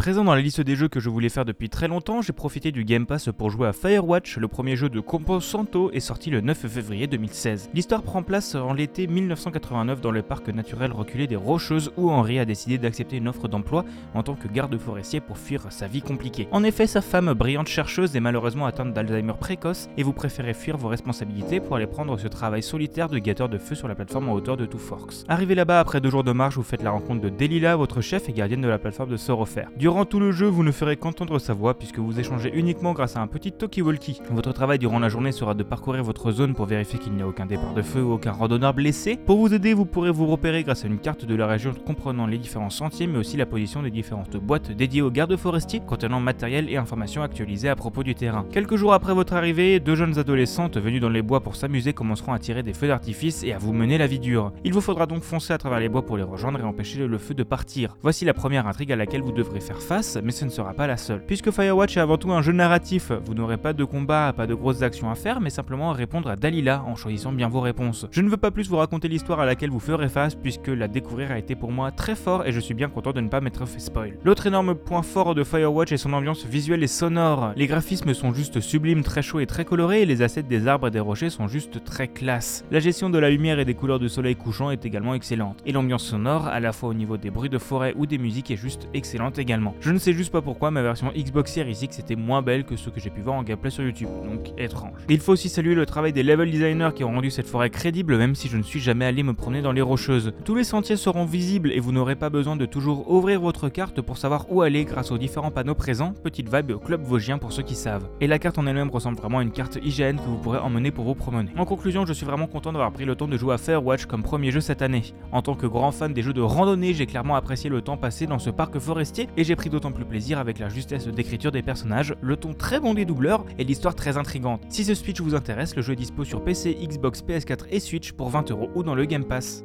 Présent dans la liste des jeux que je voulais faire depuis très longtemps, j'ai profité du Game Pass pour jouer à Firewatch, le premier jeu de Compo Santo est sorti le 9 février 2016. L'histoire prend place en l'été 1989 dans le parc naturel reculé des Rocheuses où Henri a décidé d'accepter une offre d'emploi en tant que garde forestier pour fuir sa vie compliquée. En effet, sa femme, brillante chercheuse, est malheureusement atteinte d'Alzheimer précoce et vous préférez fuir vos responsabilités pour aller prendre ce travail solitaire de guetteur de feu sur la plateforme en hauteur de Two Forks. Arrivé là-bas après deux jours de marche, vous faites la rencontre de Delilah, votre chef et gardienne de la plateforme de Sorofer. Durant tout le jeu, vous ne ferez qu'entendre sa voix puisque vous échangez uniquement grâce à un petit talkie-walkie. Votre travail durant la journée sera de parcourir votre zone pour vérifier qu'il n'y a aucun départ de feu ou aucun randonneur blessé. Pour vous aider, vous pourrez vous repérer grâce à une carte de la région comprenant les différents sentiers mais aussi la position des différentes boîtes dédiées aux gardes forestiers contenant matériel et informations actualisées à propos du terrain. Quelques jours après votre arrivée, deux jeunes adolescentes venues dans les bois pour s'amuser commenceront à tirer des feux d'artifice et à vous mener la vie dure. Il vous faudra donc foncer à travers les bois pour les rejoindre et empêcher le feu de partir. Voici la première intrigue à laquelle vous devrez faire face, mais ce ne sera pas la seule. Puisque Firewatch est avant tout un jeu narratif, vous n'aurez pas de combat, pas de grosses actions à faire, mais simplement à répondre à Dalila en choisissant bien vos réponses. Je ne veux pas plus vous raconter l'histoire à laquelle vous ferez face, puisque la découvrir a été pour moi très fort et je suis bien content de ne pas m'être fait spoil. L'autre énorme point fort de Firewatch est son ambiance visuelle et sonore. Les graphismes sont juste sublimes, très chauds et très colorés, et les assets des arbres et des rochers sont juste très classe. La gestion de la lumière et des couleurs de soleil couchant est également excellente. Et l'ambiance sonore, à la fois au niveau des bruits de forêt ou des musiques, est juste excellente également. Je ne sais juste pas pourquoi ma version Xbox Series X était moins belle que ce que j'ai pu voir en gameplay sur YouTube, donc étrange. Il faut aussi saluer le travail des level designers qui ont rendu cette forêt crédible même si je ne suis jamais allé me promener dans les rocheuses. Tous les sentiers seront visibles et vous n'aurez pas besoin de toujours ouvrir votre carte pour savoir où aller grâce aux différents panneaux présents, petite vibe au club vosgien pour ceux qui savent. Et la carte en elle-même ressemble vraiment à une carte IGN que vous pourrez emmener pour vous promener. En conclusion, je suis vraiment content d'avoir pris le temps de jouer à Firewatch comme premier jeu cette année. En tant que grand fan des jeux de randonnée, j'ai clairement apprécié le temps passé dans ce parc forestier et j'ai d'autant plus plaisir avec la justesse d'écriture des personnages, le ton très bon des doubleurs et l'histoire très intrigante. Si ce speech vous intéresse, le jeu est dispo sur PC, Xbox, PS4 et Switch pour 20€ ou dans le Game Pass.